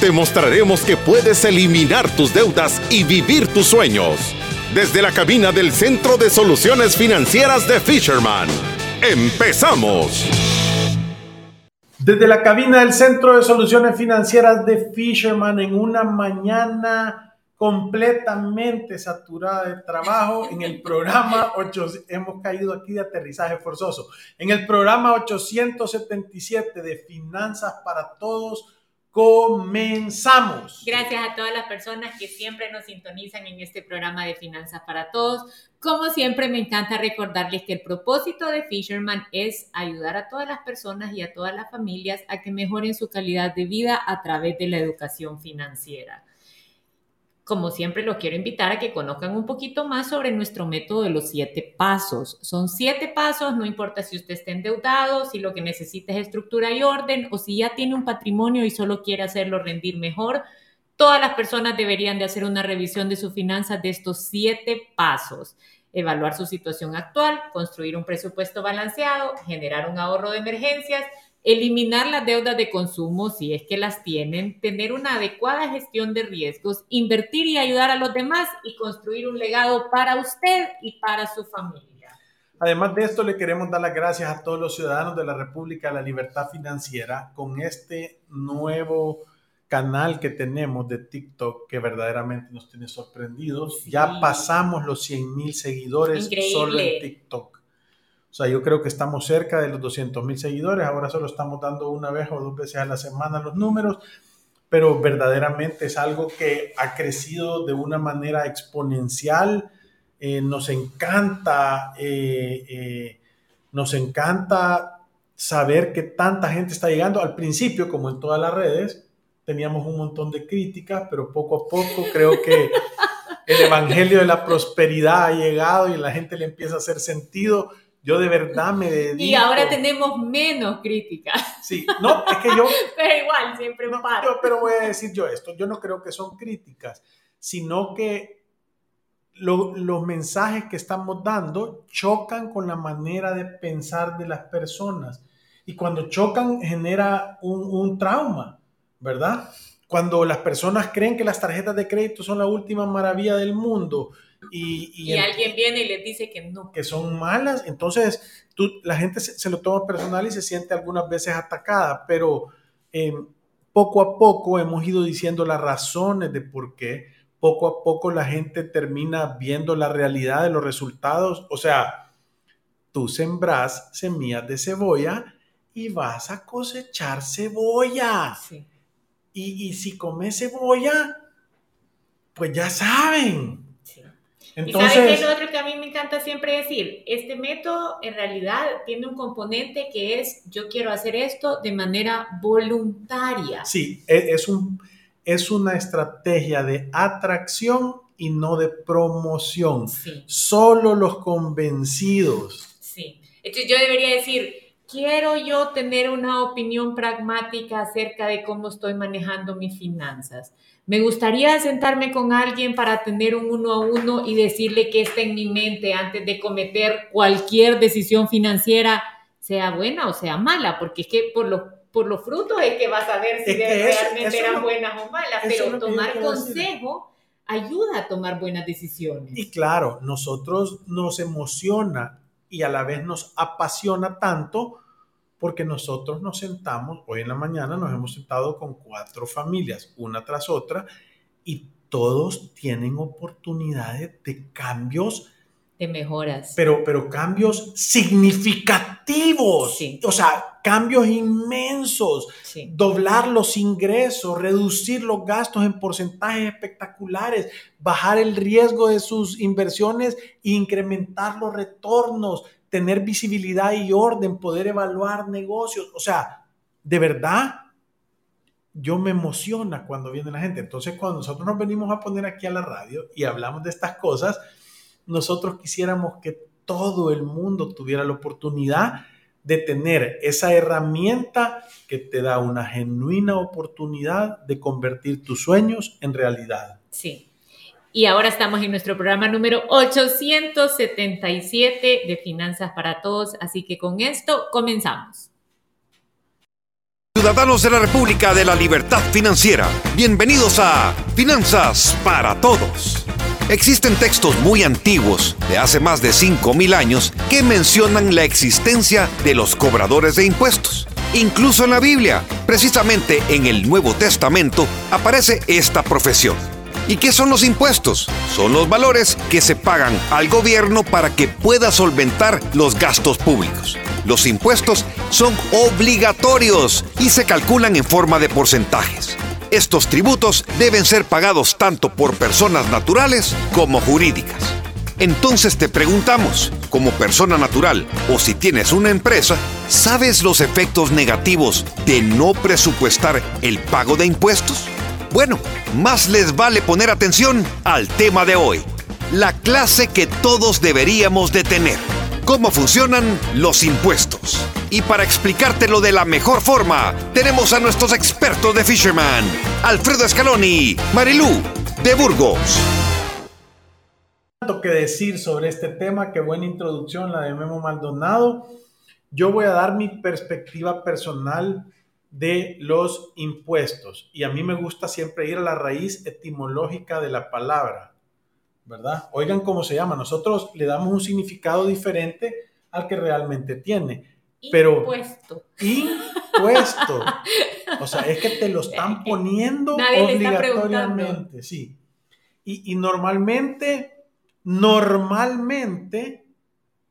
Te mostraremos que puedes eliminar tus deudas y vivir tus sueños. Desde la cabina del Centro de Soluciones Financieras de Fisherman. ¡Empezamos! Desde la cabina del Centro de Soluciones Financieras de Fisherman en una mañana completamente saturada de trabajo en el programa 8, hemos caído aquí de aterrizaje forzoso, en el programa 877 de Finanzas para Todos comenzamos. Gracias a todas las personas que siempre nos sintonizan en este programa de Finanzas para Todos. Como siempre, me encanta recordarles que el propósito de Fisherman es ayudar a todas las personas y a todas las familias a que mejoren su calidad de vida a través de la educación financiera como siempre, los quiero invitar a que conozcan un poquito más sobre nuestro método de los siete pasos. Son siete pasos, no importa si usted está endeudado, si lo que necesita es estructura y orden o si ya tiene un patrimonio y solo quiere hacerlo rendir mejor. Todas las personas deberían de hacer una revisión de sus finanzas de estos siete pasos. Evaluar su situación actual, construir un presupuesto balanceado, generar un ahorro de emergencias, eliminar las deudas de consumo si es que las tienen, tener una adecuada gestión de riesgos, invertir y ayudar a los demás y construir un legado para usted y para su familia. Además de esto, le queremos dar las gracias a todos los ciudadanos de la República de la Libertad Financiera con este nuevo canal que tenemos de TikTok que verdaderamente nos tiene sorprendidos. Ya pasamos los 100 mil seguidores solo en TikTok. O sea, yo creo que estamos cerca de los 200 mil seguidores. Ahora solo estamos dando una vez o dos veces a la semana los números, pero verdaderamente es algo que ha crecido de una manera exponencial. Eh, nos encanta, eh, eh, nos encanta saber que tanta gente está llegando. Al principio, como en todas las redes, teníamos un montón de críticas, pero poco a poco creo que el evangelio de la prosperidad ha llegado y la gente le empieza a hacer sentido yo de verdad me dedico. Y ahora tenemos menos críticas. Sí, no, es que yo. pero igual, siempre un pero voy a decir yo esto: yo no creo que son críticas, sino que los mensajes que estamos dando chocan con la manera de pensar de las personas. Y cuando chocan, genera un, un trauma, ¿verdad? Cuando las personas creen que las tarjetas de crédito son la última maravilla del mundo y, alguien viene y les dice que no. Que son malas. Entonces, tú, la gente se, lo toma personal y se siente algunas veces atacada, pero em, poco a poco hemos ido diciendo las razones de por qué. Poco a poco la gente termina viendo la realidad de los resultados. O sea, tú sembras semillas de cebolla y vas a cosechar cebolla. Y, y si comes cebolla, pues ya saben, entonces, ¿Y sabes qué es lo otro que a mí me encanta siempre decir? Este método en realidad tiene un componente que es yo quiero hacer esto de manera voluntaria. Sí, e, es, un, es una estrategia de atracción y no de promoción. Sí. Solo los convencidos. Sí. Entonces yo debería decir, quiero yo tener una opinión pragmática acerca de cómo estoy manejando mis finanzas. Me gustaría sentarme con alguien para tener un uno a uno y decirle qué está en mi mente antes de cometer cualquier decisión financiera, sea buena o sea mala, porque es que por los por los frutos es que vas a ver si realmente eran buenas o malas, pero tomar consejo ayuda a tomar buenas decisiones. Y claro, nosotros nos emociona y a la vez nos apasiona tanto porque nosotros nos sentamos, hoy en la mañana nos hemos sentado con cuatro familias, una tras otra, y todos tienen oportunidades de cambios. De mejoras. Pero, pero cambios significativos. O sea, cambios inmensos. Doblar los ingresos, reducir los gastos en porcentajes espectaculares, bajar el riesgo de sus inversiones e incrementar los retornos, tener visibilidad y orden, poder evaluar negocios. O sea, de verdad, yo me emociona cuando viene la gente. Entonces, cuando nosotros nos venimos a poner aquí a la radio y hablamos de estas cosas, nosotros quisiéramos que todo el mundo tuviera la oportunidad de tener esa herramienta que te da una genuina oportunidad de convertir tus sueños en realidad. Sí. Y ahora estamos en nuestro programa número 877 de Finanzas para Todos, así que con esto comenzamos. Ciudadanos de la República de la Libertad Financiera, bienvenidos a Finanzas para Todos. Existen textos muy antiguos, de hace más de 5.000 años, que mencionan la existencia de los cobradores de impuestos. Incluso en la Biblia, precisamente en el Nuevo Testamento, aparece esta profesión. ¿Y qué son los impuestos? Son los valores que se pagan al gobierno para que pueda solventar los gastos públicos. Los impuestos son obligatorios y se calculan en forma de porcentajes. Estos tributos deben ser pagados tanto por personas naturales como jurídicas. Entonces te preguntamos, como persona natural o si tienes una empresa, ¿sabes los efectos negativos de no presupuestar el pago de impuestos? Bueno, más les vale poner atención al tema de hoy, la clase que todos deberíamos de tener, cómo funcionan los impuestos. Y para explicártelo de la mejor forma, tenemos a nuestros expertos de Fisherman, Alfredo Escaloni, Marilú de Burgos. Tanto que decir sobre este tema, qué buena introducción la de Memo Maldonado. Yo voy a dar mi perspectiva personal de los impuestos. Y a mí me gusta siempre ir a la raíz etimológica de la palabra, ¿verdad? Oigan cómo se llama. Nosotros le damos un significado diferente al que realmente tiene. Pero, impuesto. Impuesto. O sea, es que te lo están poniendo obligatoriamente, sí. Y, y normalmente, normalmente,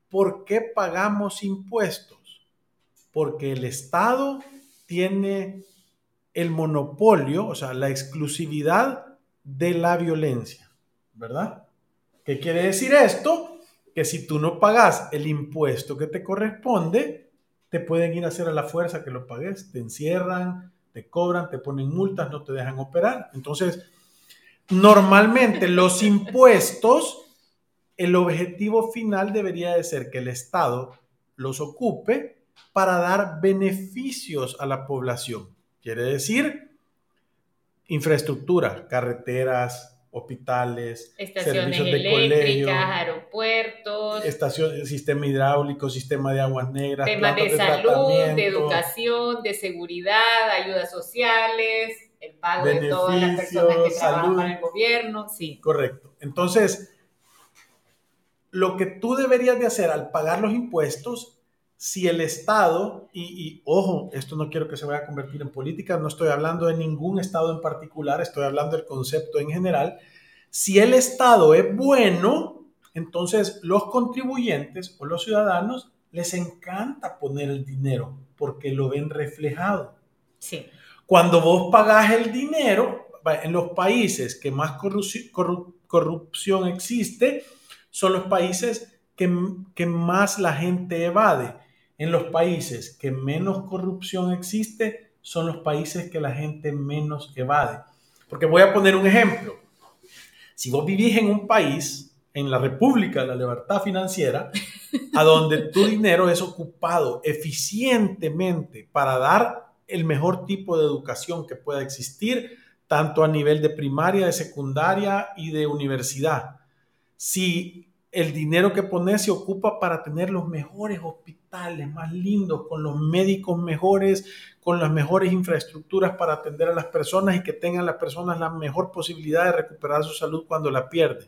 ¿por qué pagamos impuestos? Porque el Estado tiene el monopolio, o sea, la exclusividad de la violencia, ¿verdad? ¿Qué quiere decir esto? Que si tú no pagas el impuesto que te corresponde, te pueden ir a hacer a la fuerza que lo pagues, te encierran, te cobran, te ponen multas, no te dejan operar. Entonces, normalmente los impuestos, el objetivo final debería de ser que el Estado los ocupe para dar beneficios a la población. Quiere decir infraestructura, carreteras, hospitales, estaciones servicios de colegio, aeropuertos, estación, sistema hidráulico, sistema de aguas negras, temas de, salud, de educación, de seguridad, ayudas sociales, el pago de todas las personas que trabajan para el gobierno, sí. Correcto. Entonces, lo que tú deberías de hacer al pagar los impuestos si el Estado, y, ojo, esto no quiero que se vaya a convertir en política, no estoy hablando de ningún Estado en particular, estoy hablando del concepto en general, si el Estado es bueno, entonces los contribuyentes o los ciudadanos les encanta poner el dinero porque lo ven reflejado. Sí. Cuando vos pagás el dinero, en los países que más corrupción existe, son los países que, que más la gente evade en los países que menos corrupción existe, son los países que la gente menos evade. Porque voy a poner un ejemplo. Si vos vivís en un país, en la República de la Libertad Financiera, a donde tu dinero es ocupado eficientemente para dar el mejor tipo de educación que pueda existir, tanto a nivel de primaria, de secundaria y de universidad. Si el dinero que pones se ocupa para tener los mejores hospitales más lindos, con los médicos mejores, con las mejores infraestructuras para atender a las personas y que tengan las personas la mejor posibilidad de recuperar su salud cuando la pierden.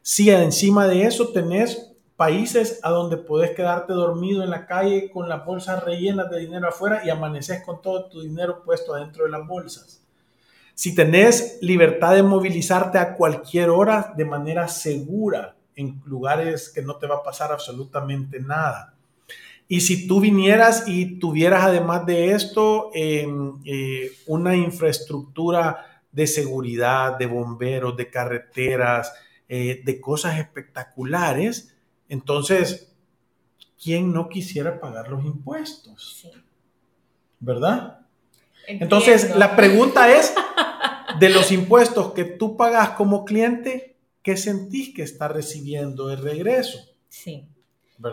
Si encima de eso tenés países a donde podés quedarte dormido en la calle con las bolsas rellenas de dinero afuera y amaneces con todo tu dinero puesto adentro de las bolsas. Si tenés libertad de movilizarte a cualquier hora de manera segura, en lugares que no te va a pasar absolutamente nada. Y si tú vinieras y tuvieras además de esto em, eh, una infraestructura de seguridad, de bomberos, de carreteras, eh, de cosas espectaculares, entonces, ¿quién no quisiera pagar los impuestos? ¿Verdad? Entonces, la pregunta es, de los impuestos que tú pagas como cliente, ¿qué sentís que está recibiendo el regreso? Sí.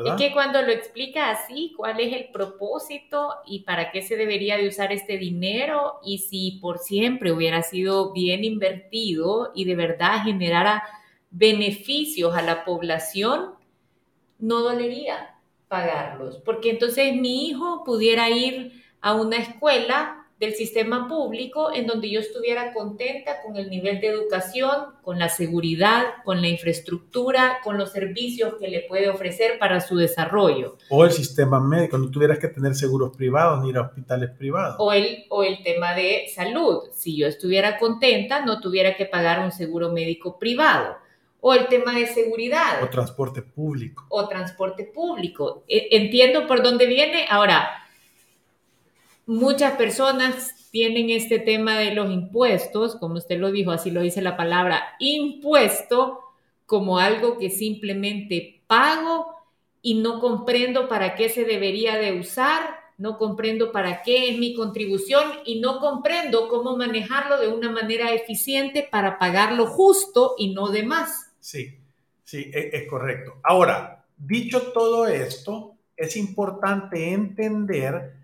Es que cuando lo explica así, cuál es el propósito y para qué se debería de usar este dinero y si por siempre hubiera sido bien invertido y de verdad generara beneficios a la población, no dolería pagarlos, porque entonces mi hijo pudiera ir a una escuela del sistema público en donde yo estuviera contenta con el nivel de educación, con la seguridad, con la infraestructura, con los servicios que le puede ofrecer para su desarrollo. O el sistema médico, no tuvieras que tener seguros privados ni ir a hospitales privados. O el, o el tema de salud, si yo estuviera contenta, no tuviera que pagar un seguro médico privado. O el tema de seguridad. O transporte público. O transporte público. E, entiendo por dónde viene. Ahora, muchas personas tienen este tema de los impuestos, como usted lo dijo, así lo dice la palabra, impuesto, como algo que simplemente pago y no comprendo para qué se debería de usar, no comprendo para qué es mi contribución y no comprendo cómo manejarlo de una manera eficiente para pagarlo justo y no de más. Sí, sí, es, es correcto. Ahora, dicho todo esto, es importante entender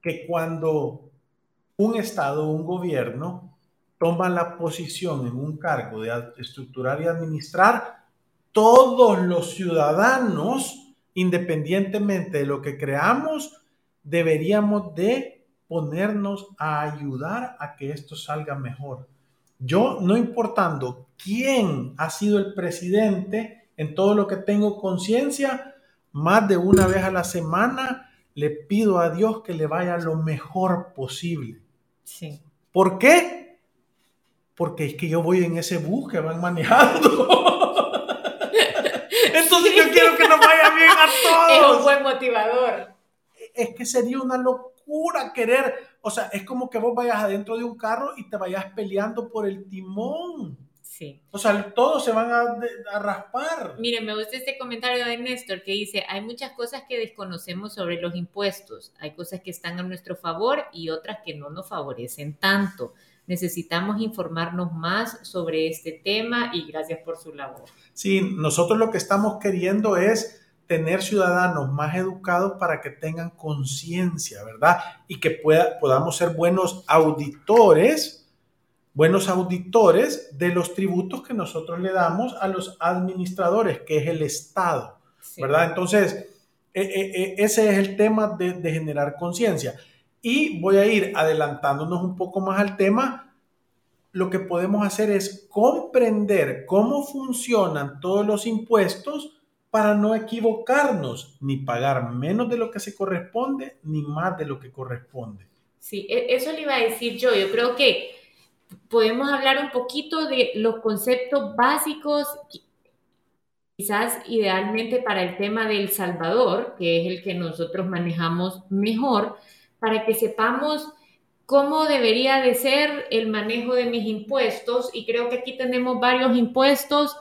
que cuando un Estado un gobierno toma la posición en un cargo de estructurar y administrar, todos los ciudadanos, independientemente de lo que creamos, deberíamos de ponernos a ayudar a que esto salga mejor. Yo, no importando quién ha sido el presidente, en todo lo que tengo conciencia, más de una vez a la semana le pido a Dios que le vaya lo mejor posible. Sí. ¿Por qué? Porque es que yo voy en ese bus que van manejando. Entonces yo quiero que nos vaya bien a todos. Es un buen motivador. Es que sería una locura querer, o sea, es como que vos vayas adentro de un carro y te vayas peleando por el timón. O sea, todos se van a, raspar. Mire, me gusta este comentario de Néstor que dice, hay muchas cosas que desconocemos sobre los impuestos, hay cosas que están a nuestro favor y otras que no nos favorecen tanto. Necesitamos informarnos más sobre este tema y gracias por su labor. Sí, nosotros lo que estamos queriendo es tener ciudadanos más educados para que tengan conciencia, ¿verdad? Y que pueda, podamos ser buenos auditores buenos auditores de los tributos que nosotros le damos a los administradores, que es el Estado, ¿verdad? Entonces, e, e, e, ese es el tema de, de generar conciencia. Y voy a ir adelantándonos un poco más al tema. Lo que podemos hacer es comprender cómo funcionan todos los impuestos para no equivocarnos, ni pagar menos de lo que se corresponde, ni más de lo que corresponde. Sí, eso le iba a decir yo. Yo creo que podemos hablar un poquito de los conceptos básicos, quizás idealmente para el tema del Salvador, que es el que nosotros manejamos mejor, para que sepamos cómo debería de ser el manejo de mis impuestos. Y creo que aquí tenemos varios impuestos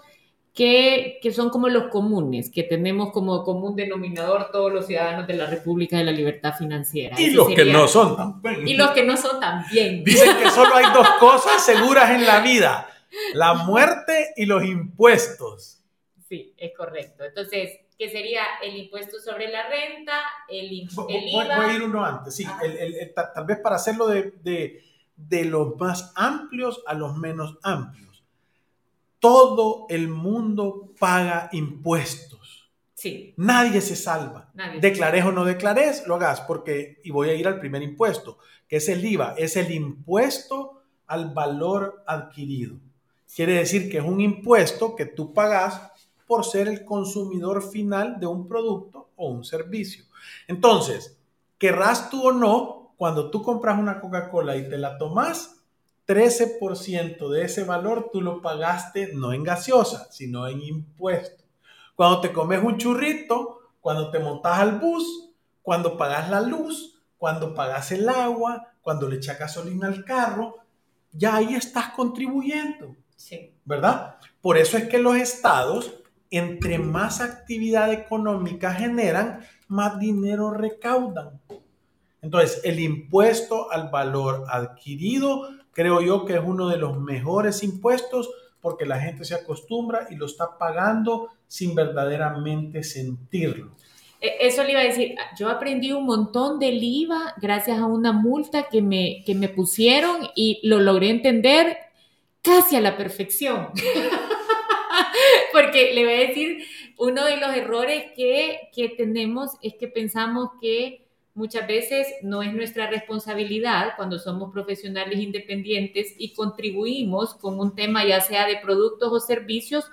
que, son como los comunes, que tenemos como común denominador todos los ciudadanos de la República de la Libertad Financiera. Y los que no son también. Y los que no son también. Dicen que solo hay dos cosas seguras en la vida, la muerte y los impuestos. Sí, es correcto. Entonces, ¿qué sería el impuesto sobre la renta, el, IVA. Voy, a ir uno antes, sí, tal vez para hacerlo de, de, de los más amplios a los menos amplios todo el mundo paga impuestos. Sí. Nadie se salva. declares o no declares, lo hagas porque, y voy a ir al primer impuesto, que es el IVA, es el impuesto al valor adquirido. Quiere decir que es un impuesto que tú pagas por ser el consumidor final de un producto o un servicio. Entonces, querrás tú o no, cuando tú compras una Coca-Cola y te la tomas, 13% de ese valor tú lo pagaste no en gaseosa, sino en impuestos. Cuando te comes un churrito, cuando te montas al bus, cuando pagas la luz, cuando pagas el agua, cuando le echas gasolina al carro, ya ahí estás contribuyendo. Sí. ¿Verdad? Por eso es que los estados, entre más actividad económica generan, más dinero recaudan. Entonces, el impuesto al valor adquirido, creo yo que es uno de los mejores impuestos porque la gente se acostumbra y lo está pagando sin verdaderamente sentirlo. E, eso le iba a decir, yo aprendí un montón del IVA gracias a una multa que me, que me pusieron y lo logré entender casi a la perfección. Porque le voy a decir, uno de los errores que, que tenemos es que pensamos que muchas veces no es nuestra responsabilidad cuando somos profesionales independientes y contribuimos con un tema ya sea de productos o servicios,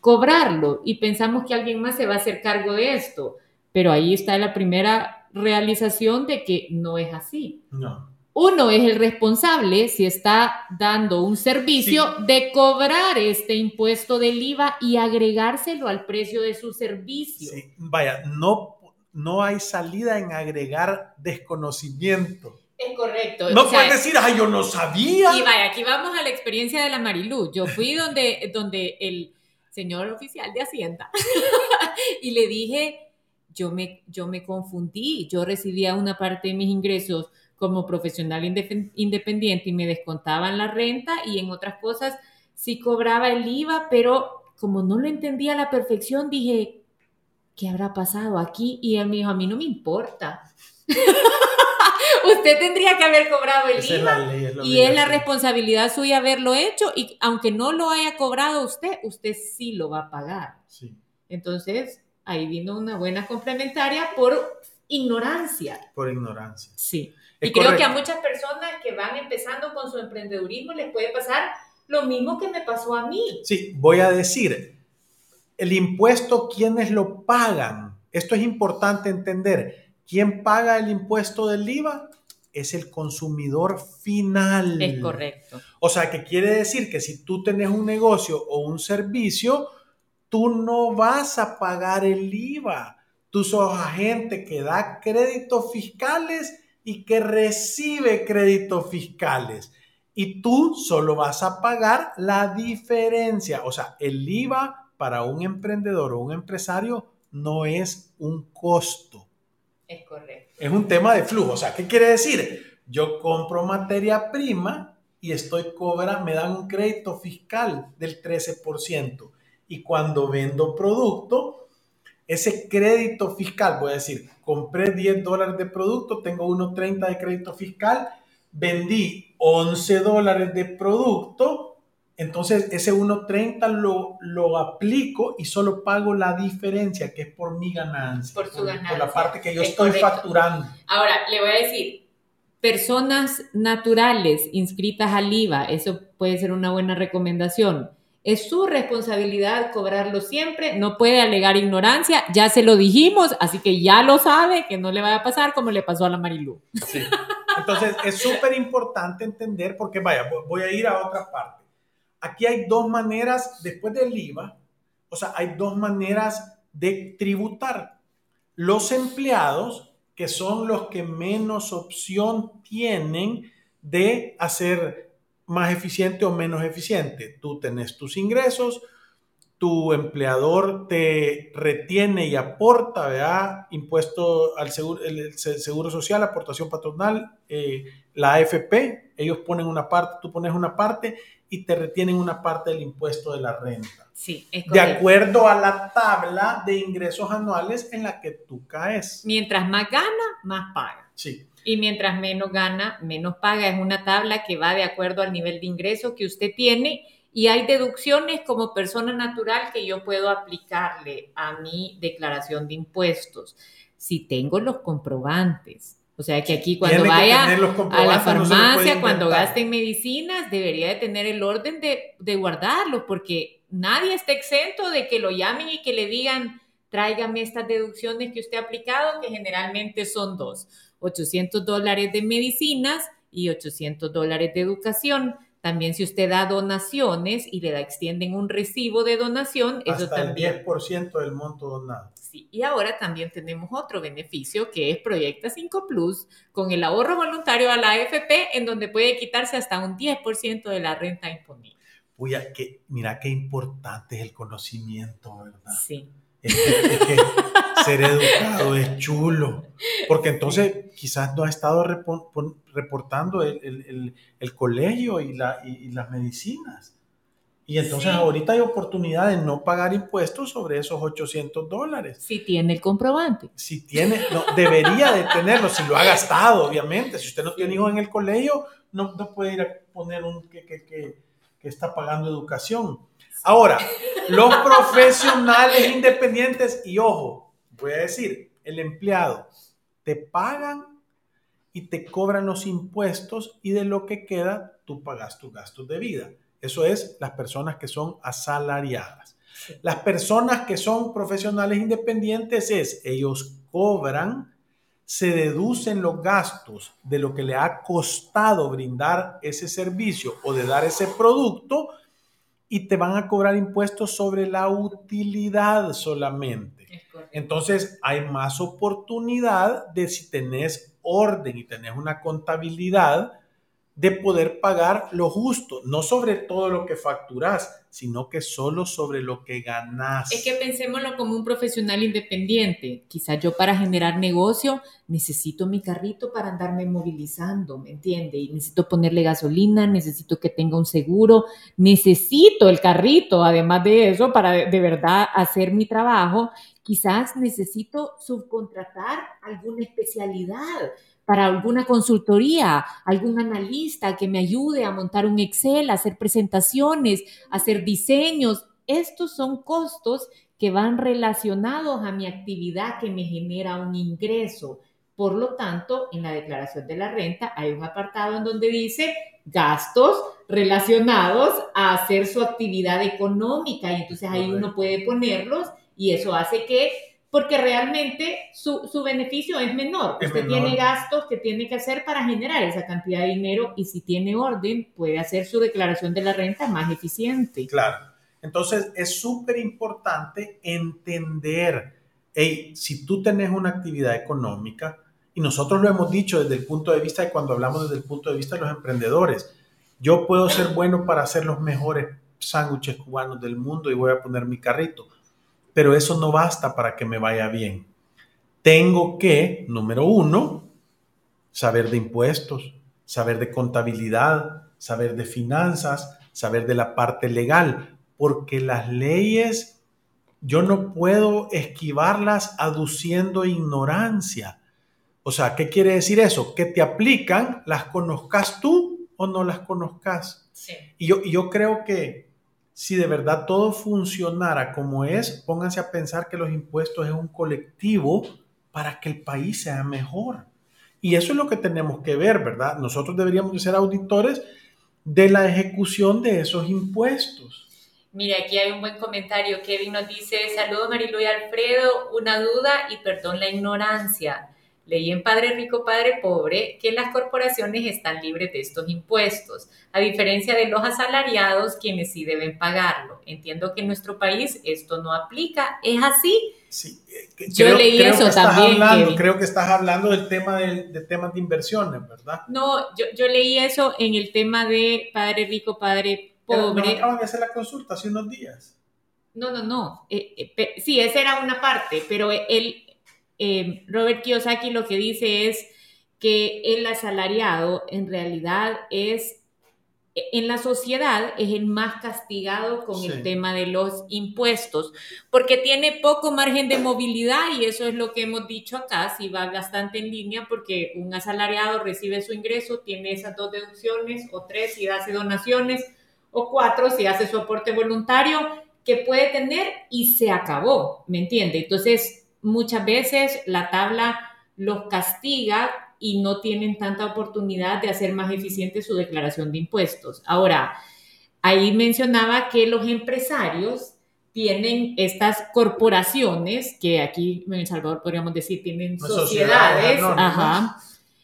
cobrarlo y pensamos que alguien más se va a hacer cargo de esto. Pero ahí está la primera realización de que no es así. No. Uno es el responsable, si está dando un servicio, de cobrar este impuesto del IVA y agregárselo al precio de su servicio. Sí. Vaya, no no hay salida en agregar desconocimiento. Es correcto. No puedes decir, ay, yo no sabía. Y vaya, aquí vamos a la experiencia de la Marilú. Yo fui donde, donde el señor oficial de Hacienda y le dije, yo me, yo me confundí, yo recibía una parte de mis ingresos como profesional independiente y me descontaban la renta y en otras cosas sí cobraba el IVA, pero como no lo entendía a la perfección, dije, ¿qué habrá pasado aquí? Y él me dijo, a mí no me importa. Usted tendría que haber cobrado el IVA y es la responsabilidad suya haberlo hecho y aunque no lo haya cobrado usted, usted sí lo va a pagar. Sí. Entonces, ahí vino una buena complementaria por ignorancia. Por ignorancia. Sí. y creo que a muchas personas que van empezando con su emprendedurismo les puede pasar lo mismo que me pasó a mí. Sí, voy a decir, el impuesto, ¿quiénes lo pagan? Esto es importante entender. ¿Quién paga el impuesto del IVA? Es el consumidor final. Es correcto. O sea, que quiere decir que si tú tienes un negocio o un servicio, tú no vas a pagar el IVA. Tú sos agente que da créditos fiscales y que recibe créditos fiscales. Y tú solo vas a pagar la diferencia. O sea, el IVA para un emprendedor o un empresario no es un costo. Es correcto. Es un tema de flujo. O sea, ¿qué quiere decir? Yo compro materia prima y estoy cobra, me dan un crédito fiscal del 13%. Y cuando vendo producto, ese crédito fiscal, voy a decir, compré 10 dólares de producto, tengo 1.30 de crédito fiscal, vendí 11 dólares de producto, entonces, ese 1.30 lo, lo aplico y solo pago la diferencia, que es por mi ganancia. Por su ganancia. Por la parte que yo estoy facturando. Ahora, le voy a decir, personas naturales inscritas al IVA, eso puede ser una buena recomendación. Es su responsabilidad cobrarlo siempre, no puede alegar ignorancia, ya se lo dijimos, así que ya lo sabe, que no le vaya a pasar como le pasó a la Marilú. Sí. Entonces, es súper importante entender, porque vaya, voy a ir a otra parte aquí hay dos maneras, después del IVA, o sea, hay dos maneras de tributar. Los empleados, que son los que menos opción tienen de hacer más eficiente o menos eficiente. Tú tenés tus ingresos, tu empleador te retiene y aporta, ¿verdad? Impuesto al seguro, el seguro social, aportación patronal, eh, la AFP, ellos ponen una parte, tú pones una parte y te retienen una parte del impuesto de la renta. Sí, es De acuerdo a la tabla de ingresos anuales en la que tú caes. Mientras más gana, más paga. Sí. Y mientras menos gana, menos paga. Es una tabla que va de acuerdo al nivel de ingreso que usted tiene y hay deducciones como persona natural que yo puedo aplicarle a mi declaración de impuestos. Si tengo los comprobantes, o sea que aquí cuando vaya a la farmacia, cuando gaste en medicinas, debería de tener el orden de, de guardarlos, porque nadie está exento de que lo llamen y que le digan, tráigame estas deducciones que usted ha aplicado, que generalmente son dos, 800 dólares de medicinas y 800 dólares de educación. También si usted da donaciones y le da, extienden un recibo de donación, eso también. El 10% del monto donado. Sí, y ahora también tenemos otro beneficio que es Proyecta 5 Plus con el ahorro voluntario a la AFP en donde puede quitarse hasta un 10% de la renta imponible. Uy, que, mira qué importante es el conocimiento, ¿verdad? Sí. Es que, ser educado es chulo. Porque entonces quizás no ha estado reportando el, colegio y, y las medicinas. Y entonces ahorita hay oportunidad de no pagar impuestos sobre esos 800 dólares. Si tiene el comprobante. Si tiene, no, debería de tenerlo, si lo ha gastado, obviamente. Si usted no tiene hijos en el colegio, no, no puede ir a poner un que, que, que, que está pagando educación. Ahora, los profesionales independientes, y ojo, voy a decir, el empleado, te pagan y te cobran los impuestos y de lo que queda, tú pagas tus gastos de vida. Eso es las personas que son asalariadas. Las personas que son profesionales independientes es, ellos cobran, se deducen los gastos de lo que le ha costado brindar ese servicio o de dar ese producto y te van a cobrar impuestos sobre la utilidad solamente. Entonces hay más oportunidad de si tenés orden y tenés una contabilidad, de poder pagar lo justo, no sobre todo lo que facturas, sino que solo sobre lo que ganas. Es que pensémoslo como un profesional independiente. Quizás yo para generar negocio necesito mi carrito para andarme movilizando, ¿me entiende? Y necesito ponerle gasolina, necesito que tenga un seguro, necesito el carrito, además de eso, para de verdad hacer mi trabajo. Quizás necesito subcontratar alguna especialidad para alguna consultoría, algún analista que me ayude a montar un Excel, a hacer presentaciones, a hacer diseños. Estos son costos que van relacionados a mi actividad que me genera un ingreso. Por lo tanto, en la declaración de la renta hay un apartado en donde dice gastos relacionados a hacer su actividad económica y entonces ahí uno puede ponerlos y eso hace que porque realmente su, su beneficio es menor. Usted tiene gastos que tiene que hacer para generar esa cantidad de dinero y si tiene orden puede hacer su declaración de la renta más eficiente. Claro. Entonces es súper importante entender, hey, si tú tenés una actividad económica, y nosotros lo hemos dicho desde el punto de vista de cuando hablamos desde el punto de vista de los emprendedores, yo puedo ser bueno para hacer los mejores sándwiches cubanos del mundo y voy a poner mi carrito pero eso no basta para que me vaya bien. Tengo que, número uno, saber de impuestos, saber de contabilidad, saber de finanzas, saber de la parte legal, porque las leyes yo no puedo esquivarlas aduciendo ignorancia. O sea, ¿qué quiere decir eso? Que te aplican, las conozcas tú o no las conozcas. Y, yo, y yo creo que si de verdad todo funcionara como es, pónganse a pensar que los impuestos es un colectivo para que el país sea mejor. Y eso es lo que tenemos que ver, ¿verdad? Nosotros deberíamos ser auditores de la ejecución de esos impuestos. Mira, aquí hay un buen comentario. Kevin nos dice, saludos Marilu y Alfredo, una duda y perdón la ignorancia. Leí en Padre Rico, Padre Pobre que las corporaciones están libres de estos impuestos, a diferencia de los asalariados quienes sí deben pagarlo. Entiendo que en nuestro país esto no aplica. ¿Es así? Sí. Eh, Yo leí eso también. Creo que estás hablando del tema de, temas de inversiones, ¿verdad? No, yo, leí eso en el tema de Padre Rico, Padre Pobre. ¿No acaban de hacer la consulta hace unos días? No, no, no. Eh, eh, sí, esa era una parte, pero el, eh, Robert Kiyosaki lo que dice es que el asalariado en realidad es, en la sociedad, es el más castigado con el tema de los impuestos, porque tiene poco margen de movilidad y eso es lo que hemos dicho acá, si va bastante en línea, porque un asalariado recibe su ingreso, tiene esas dos deducciones, o tres si hace donaciones, o cuatro si hace su aporte voluntario, que puede tener y se acabó, ¿me entiende? Entonces, muchas veces la tabla los castiga y no tienen tanta oportunidad de hacer más eficiente su declaración de impuestos. Ahora, ahí mencionaba que los empresarios tienen estas corporaciones, que aquí en El Salvador podríamos decir tienen sociedades,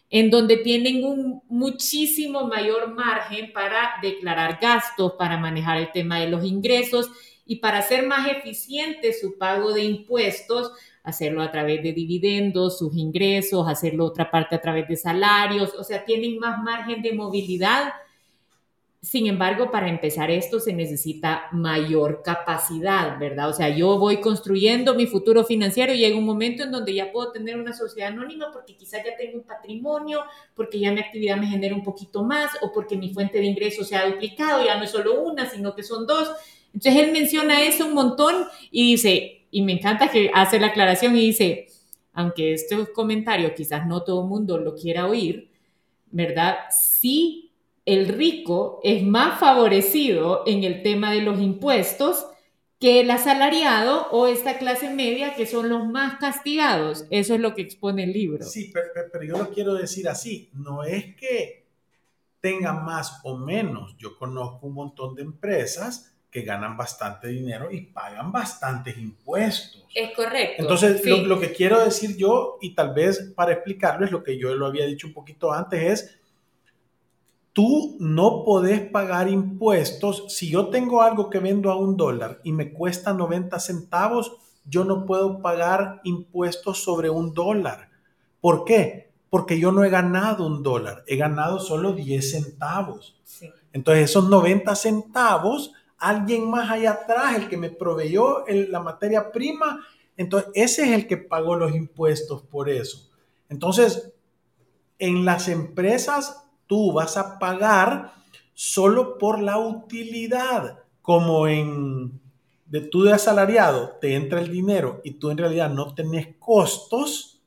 en donde tienen un muchísimo mayor margen para declarar gastos, para manejar el tema de los ingresos y para hacer más eficiente su pago de impuestos, hacerlo a través de dividendos, sus ingresos, hacerlo otra parte a través de salarios, o sea, tienen más margen de movilidad sin embargo, para empezar esto se necesita mayor capacidad, ¿verdad? O sea, yo voy construyendo mi futuro financiero y llega un momento en donde ya puedo tener una sociedad anónima porque quizás ya tengo un patrimonio, porque ya mi actividad me genera un poquito más o porque mi fuente de ingresos se ha duplicado, ya no es solo una, sino que son dos. Entonces él menciona eso un montón y dice, y me encanta que hace la aclaración y dice, aunque este comentario quizás no todo el mundo lo quiera oír, ¿verdad? Sí el rico es más favorecido en el tema de los impuestos que el asalariado o esta clase media que son los más castigados. Eso es lo que expone el libro. Sí, pero, yo lo quiero decir así. No es que tengan más o menos. Yo conozco un montón de empresas que ganan bastante dinero y pagan bastantes impuestos. Es correcto. Entonces, lo, lo, que quiero decir yo, y tal vez para explicarles lo que yo lo había dicho un poquito antes, es tú no podés pagar impuestos. Si yo tengo algo que vendo a un dólar y me cuesta 90 centavos, yo no puedo pagar impuestos sobre un dólar. ¿Por qué? Porque yo no he ganado un dólar, he ganado solo 10 centavos. Entonces esos 90 centavos, alguien más allá atrás, el que me proveyó la materia prima, entonces ese es el que pagó los impuestos por eso. Entonces, en las empresas tú vas a pagar solo por la utilidad, como en de tú de asalariado te entra el dinero y tú en realidad no tenés costos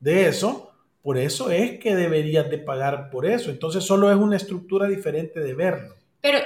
de eso, por eso es que deberías de pagar por eso. Entonces solo es una estructura diferente de verlo. Pero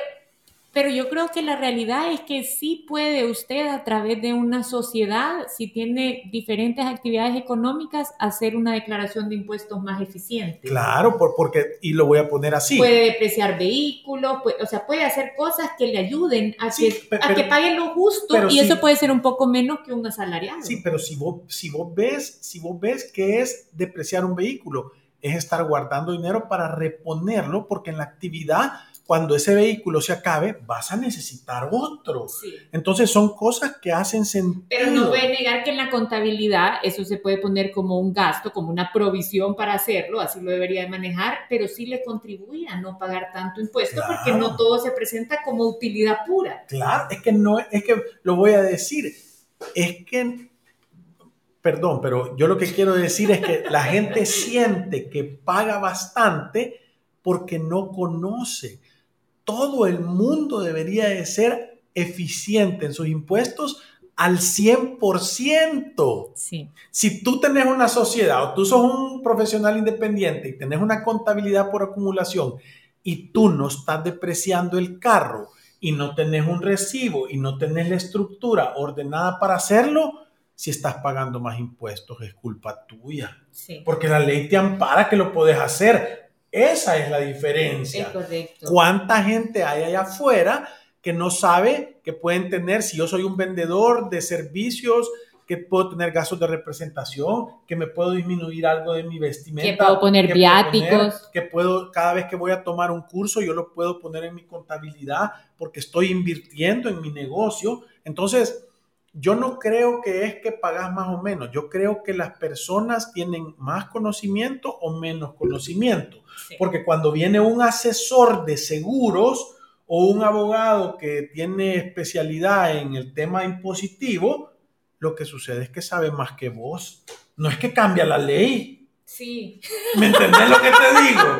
pero yo creo que la realidad es que sí puede usted a través de una sociedad, si tiene diferentes actividades económicas, hacer una declaración de impuestos más eficiente. Claro, por, porque, y lo voy a poner así. Puede depreciar vehículos, o sea, puede hacer cosas que le ayuden a, que, a que paguen lo justo y eso puede ser un poco menos que un asalariado. Sí, pero si vos, si vos ves, si vos ves que es depreciar un vehículo, es estar guardando dinero para reponerlo porque en la actividad cuando ese vehículo se acabe, vas a necesitar otro. Entonces son cosas que hacen sentido. Pero no voy a negar que en la contabilidad eso se puede poner como un gasto, como una provisión para hacerlo, así lo debería de manejar, pero sí le contribuye a no pagar tanto impuesto porque no todo se presenta como utilidad pura. Claro, es que no, es que lo voy a decir, es que perdón, pero yo lo que quiero decir es que la gente siente que paga bastante porque no conoce todo el mundo debería de ser eficiente en sus impuestos al 100%. Sí. Si tú tenés una sociedad o tú sos un profesional independiente y tenés una contabilidad por acumulación y tú no estás depreciando el carro y no tenés un recibo y no tenés la estructura ordenada para hacerlo, si estás pagando más impuestos es culpa tuya. Sí. Porque la ley te ampara que lo puedes hacer. Esa es la diferencia. Es correcto. ¿Cuánta gente hay allá afuera que no sabe que pueden tener, si yo soy un vendedor de servicios, que puedo tener gastos de representación, que me puedo disminuir algo de mi vestimenta. Que puedo poner viáticos. que puedo, cada vez que voy a tomar un curso, yo lo puedo poner en mi contabilidad porque estoy invirtiendo en mi negocio. Entonces, yo no creo que es que pagas más o menos, yo creo que las personas tienen más conocimiento o menos conocimiento, porque cuando viene un asesor de seguros o un abogado que tiene especialidad en el tema impositivo, lo que sucede es que sabe más que vos. No es que cambia la ley. Sí. ¿Me entendés lo que te digo?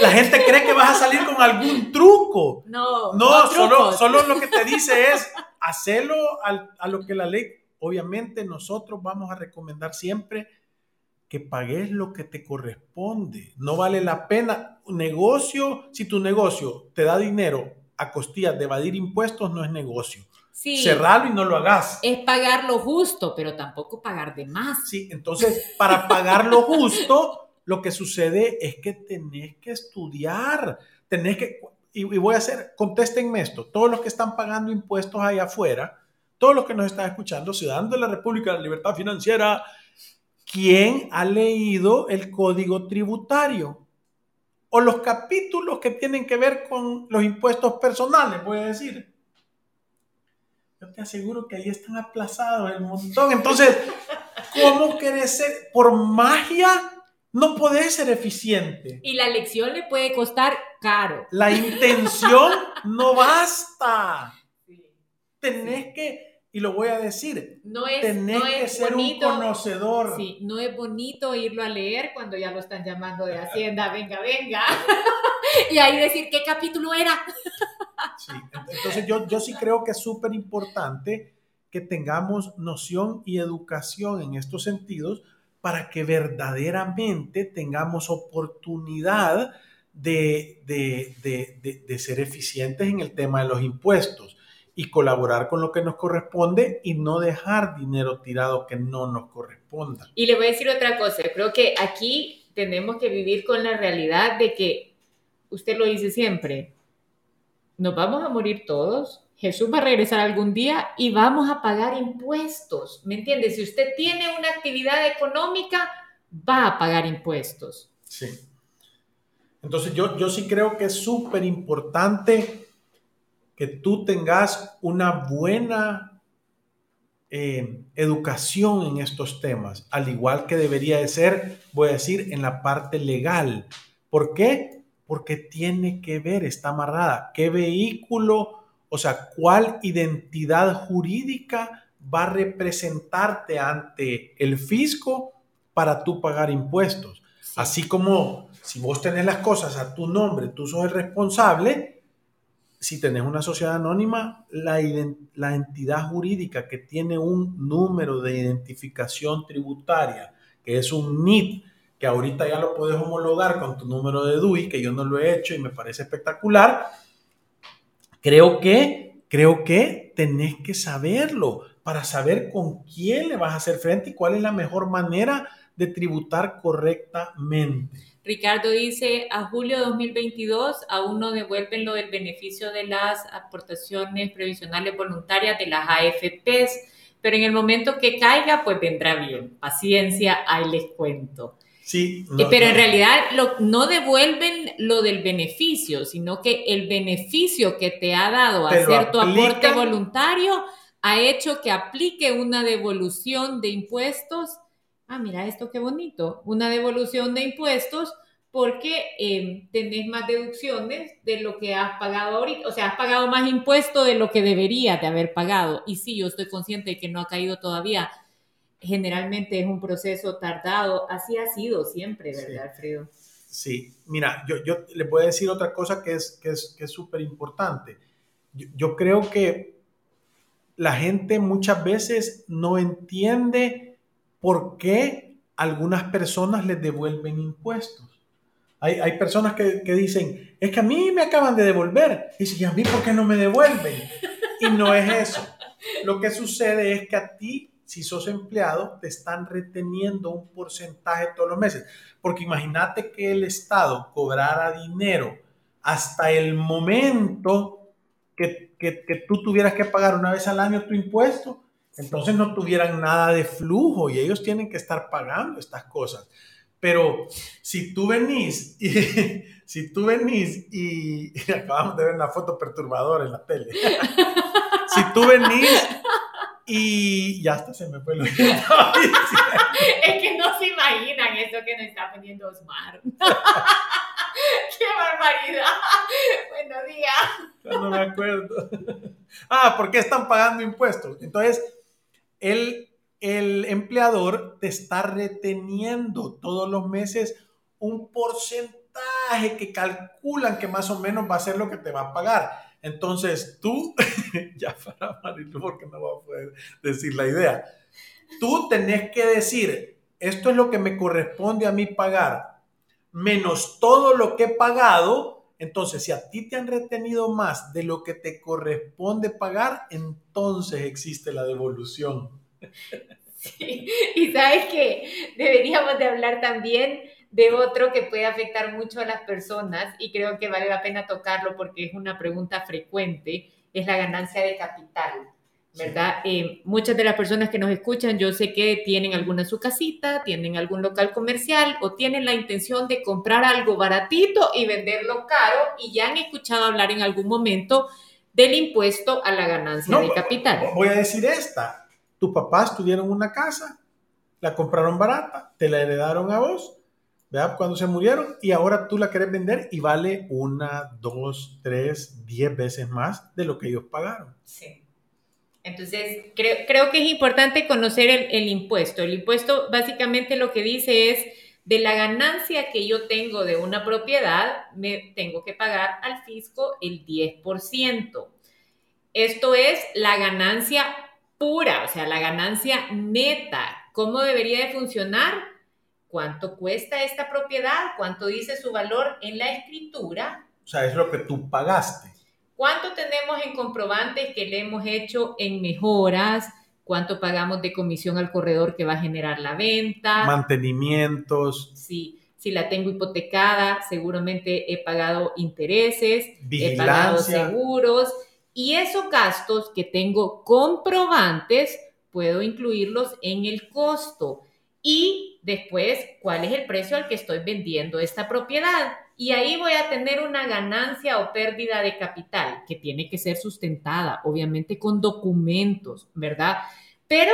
La gente cree que vas a salir con algún truco. No, no, solo, solo lo que te dice es hacerlo a lo que la ley, obviamente nosotros vamos a recomendar siempre que pagues lo que te corresponde. No vale la pena. Negocio, si tu negocio te da dinero a costillas de evadir impuestos, no es negocio. Sí, Cerralo y no lo hagas. Es pagar lo justo, pero tampoco pagar de más. Sí, entonces, para pagar lo justo, lo que sucede es que tenés que estudiar, tenés que, y, voy a hacer, contéstenme esto, todos los que están pagando impuestos allá afuera, todos los que nos están escuchando, ciudadanos de la República de la Libertad Financiera, ¿quién ha leído el código tributario? O los capítulos que tienen que ver con los impuestos personales, voy a decir. Yo te aseguro que ahí están aplazados el montón. Entonces, ¿cómo querés ser? Por magia no podés ser eficiente. Y la lección le puede costar caro. La intención no basta. Tenés que, y lo voy a decir, no es, tenés no que es ser bonito, un conocedor. Sí, no es bonito irlo a leer cuando ya lo están llamando de Hacienda, venga, venga. y ahí decir qué capítulo era. Sí, entonces yo, yo sí creo que es súper importante que tengamos noción y educación en estos sentidos para que verdaderamente tengamos oportunidad de, de, de, de, ser eficientes en el tema de los impuestos y colaborar con lo que nos corresponde y no dejar dinero tirado que no nos corresponda. Y le voy a decir otra cosa, creo que aquí tenemos que vivir con la realidad de que, usted lo dice siempre, nos vamos a morir todos, Jesús va a regresar algún día y vamos a pagar impuestos. ¿Me entiende? Si usted tiene una actividad económica, va a pagar impuestos. Sí. Entonces yo, yo sí creo que es súper importante que tú tengas una buena eh, educación en estos temas, al igual que debería de ser, voy a decir, en la parte legal. ¿Por qué? Porque tiene que ver, está amarrada, qué vehículo o sea, ¿cuál identidad jurídica va a representarte ante el fisco para tú pagar impuestos? Así como si vos tenés las cosas a tu nombre, tú sos el responsable, si tenés una sociedad anónima, la, la entidad jurídica que tiene un número de identificación tributaria, que es un NIT, que ahorita ya lo puedes homologar con tu número de DUI, que yo no lo he hecho y me parece espectacular, Creo que, creo que tenés que saberlo para saber con quién le vas a hacer frente y cuál es la mejor manera de tributar correctamente. Ricardo dice, a julio de 2022 aún no devuelven lo del beneficio de las aportaciones previsionales voluntarias de las AFPs, pero en el momento que caiga, pues vendrá bien. Paciencia, ahí les cuento. Sí, eh, pero en realidad no devuelven lo del beneficio, sino que el beneficio que te ha dado hacer tu aporte voluntario ha hecho que aplique una devolución de impuestos. Ah, mira esto qué bonito, una devolución de impuestos porque em, tenés más deducciones de lo que has pagado ahorita, o sea, has pagado más impuesto de lo que deberías de haber pagado. Y sí, yo estoy consciente de que no ha caído todavía generalmente es un proceso tardado. Así ha sido siempre, ¿verdad, Alfredo? Sí, mira, yo, yo le voy a decir otra cosa que es que es súper importante. Yo, yo, creo que la gente muchas veces no entiende por qué algunas personas les devuelven impuestos. Hay, hay personas que, que, dicen, es que a mí me acaban de devolver. Y dicen, ¿y a mí por qué no me devuelven? Y no es eso. Lo que sucede es que a ti si sos empleado, te están reteniendo un porcentaje todos los meses. Porque imagínate que el Estado cobrara dinero hasta el momento que, tú tuvieras que pagar una vez al año tu impuesto, entonces no tuvieran nada de flujo y ellos tienen que estar pagando estas cosas. Pero si tú venís y si tú venís y, y acabamos de ver una foto perturbadora en la tele. si tú venís y ya hasta se me fue lo que estaba Es que no se imaginan eso que nos está poniendo Osmar. ¡Qué barbaridad! Buenos días. no me acuerdo. Ah, ¿por qué están pagando impuestos? Entonces, el, el empleador te está reteniendo todos los meses un porcentaje que calculan que más o menos va a ser lo que te va a pagar. Entonces, tú, ya para Marilu, porque no va a poder decir la idea, tú tenés que decir, esto es lo que me corresponde a mí pagar, menos todo lo que he pagado. Entonces, si a ti te han retenido más de lo que te corresponde pagar, entonces existe la devolución. Sí, y sabes que deberíamos de hablar también de otro que puede afectar mucho a las personas y creo que vale la pena tocarlo porque es una pregunta frecuente, es la ganancia de capital. ¿Verdad? Eh, muchas de las personas que nos escuchan, yo sé que tienen alguna su casita, tienen algún local comercial o tienen la intención de comprar algo baratito y venderlo caro y ya han escuchado hablar en algún momento del impuesto a la ganancia de capital. Voy a decir esta, tus papás tuvieron una casa, la compraron barata, te la heredaron a vos ¿verdad? Cuando se murieron y ahora tú la querés vender y vale una, dos, tres, diez veces más de lo que ellos pagaron. Sí. Entonces, creo, creo que es importante conocer el, el impuesto. El impuesto básicamente lo que dice es de la ganancia que yo tengo de una propiedad, me tengo que pagar al fisco el 10%. Esto es la ganancia pura, o sea, la ganancia neta. ¿Cómo debería de funcionar? ¿Cuánto cuesta esta propiedad? ¿Cuánto dice su valor en la escritura? O sea, es lo que tú pagaste. ¿Cuánto tenemos en comprobantes que le hemos hecho en mejoras? cuánto pagamos de comisión al corredor que va a generar la venta. Mantenimientos. Sí, si la tengo hipotecada, seguramente he pagado intereses, he pagado seguros y esos gastos que tengo comprobantes, puedo incluirlos en el costo. Y después, ¿cuál es el precio al que estoy vendiendo esta propiedad? Y ahí voy a tener una ganancia o pérdida de capital que tiene que ser sustentada, obviamente con documentos, ¿verdad? Pero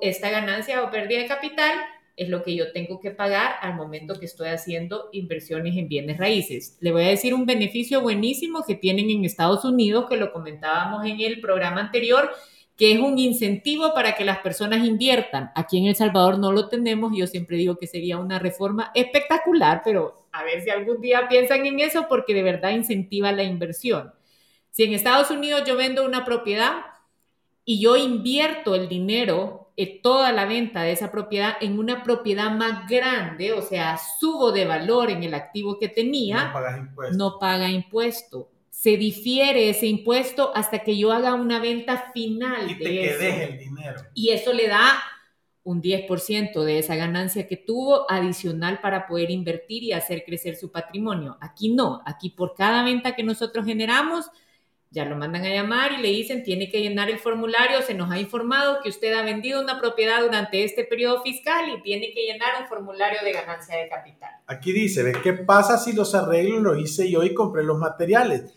esta ganancia o pérdida de capital es lo que yo tengo que pagar al momento que estoy haciendo inversiones en bienes raíces. Le voy a decir un beneficio buenísimo que tienen en Estados Unidos, que lo comentábamos en el programa anterior, que es un incentivo para que las personas inviertan. Aquí en El Salvador no lo tenemos. Yo siempre digo que sería una reforma espectacular, pero a ver si algún día piensan en eso porque de verdad incentiva la inversión. Si en Estados Unidos yo vendo una propiedad, y yo invierto el dinero, eh, toda la venta de esa propiedad en una propiedad más grande, o sea, subo de valor en el activo que tenía, no, pagas impuesto. no paga impuesto. Se difiere ese impuesto hasta que yo haga una venta final. Y de te eso. quedes el dinero. Y eso le da un 10% de esa ganancia que tuvo adicional para poder invertir y hacer crecer su patrimonio. Aquí no, aquí por cada venta que nosotros generamos, ya lo mandan a llamar y le dicen, tiene que llenar el formulario, se nos ha informado que usted ha vendido una propiedad durante este periodo fiscal y tiene que llenar un formulario de ganancia de capital. Aquí dice, ¿ves qué pasa si los arreglos los hice yo y compré los materiales?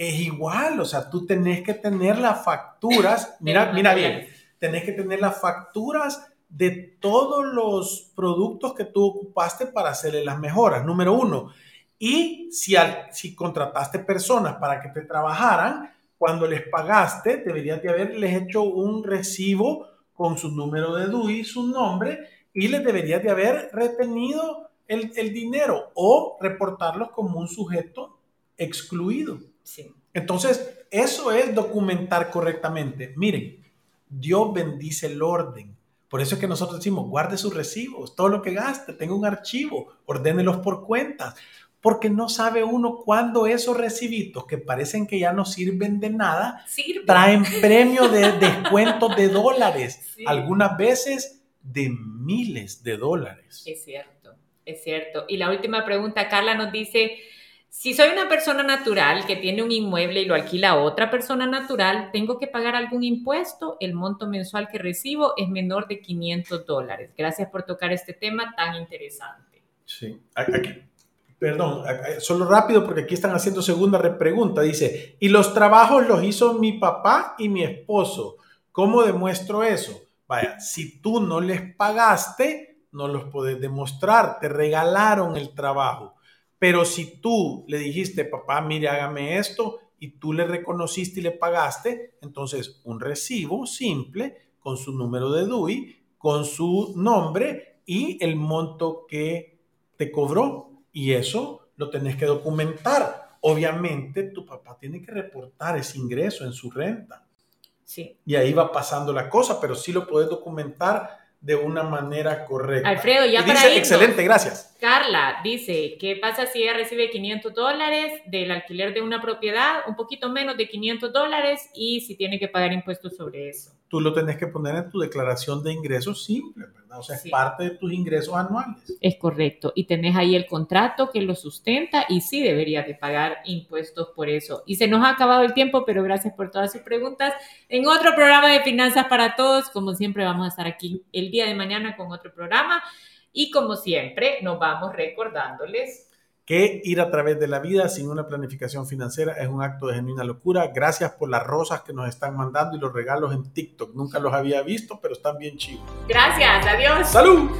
Es igual, o sea, tú tenés que tener las facturas, mira, mira bien, tenés que tener las facturas de todos los productos que tú ocupaste para hacerle las mejoras. Número uno, y si, al, si contrataste personas para que te trabajaran, cuando les pagaste, deberías de haberles hecho un recibo con su número de DUI, su nombre, y les deberías de haber retenido el, el dinero o reportarlos como un sujeto excluido. Sí. Entonces, eso es documentar correctamente. Miren, Dios bendice el orden. Por eso es que nosotros decimos, guarde sus recibos, todo lo que gaste, tenga un archivo, ordénelos por cuentas porque no sabe uno cuándo esos recibitos que parecen que ya no sirven de nada, Sirve. traen premio de descuentos de dólares, Sí. algunas veces de miles de dólares. Es cierto, es cierto. Y la última pregunta, Carla nos dice, si soy una persona natural que tiene un inmueble y lo alquila a otra persona natural, ¿tengo que pagar algún impuesto? El monto mensual que recibo es menor de 500 dólares. Gracias por tocar este tema tan interesante. Sí, aquí, perdón, solo rápido porque aquí están haciendo segunda repregunta. Dice, y los trabajos los hizo mi papá y mi esposo. ¿Cómo demuestro eso? Vaya, si tú no les pagaste, no los puedes demostrar, te regalaron el trabajo. Pero si tú le dijiste, papá, mire, hágame esto, y tú le reconociste y le pagaste, entonces un recibo simple con su número de DUI, con su nombre y el monto que te cobró. Y eso lo tenés que documentar. Obviamente, tu papá tiene que reportar ese ingreso en su renta. Sí. Y ahí va pasando la cosa, pero sí lo puedes documentar de una manera correcta. Alfredo, ya Y para dice, irnos. excelente, gracias. Carla dice, ¿qué pasa si ella recibe 500 dólares del alquiler de una propiedad, un poquito menos de 500 dólares y si tiene que pagar impuestos sobre eso? Tú lo tenés que poner en tu declaración de ingresos simple, ¿verdad? O sea, Sí. es parte de tus ingresos anuales. Es correcto. Y tenés ahí el contrato que lo sustenta y sí deberías de pagar impuestos por eso. Y se nos ha acabado el tiempo, pero gracias por todas sus preguntas. En otro programa de Finanzas para Todos, como siempre vamos a estar aquí el día de mañana con otro programa. Y como siempre, nos vamos recordándoles que ir a través de la vida sin una planificación financiera es un acto de genuina locura. Gracias por las rosas que nos están mandando y los regalos en TikTok. Nunca los había visto, pero están bien chivos. Gracias, adiós. ¡Salud!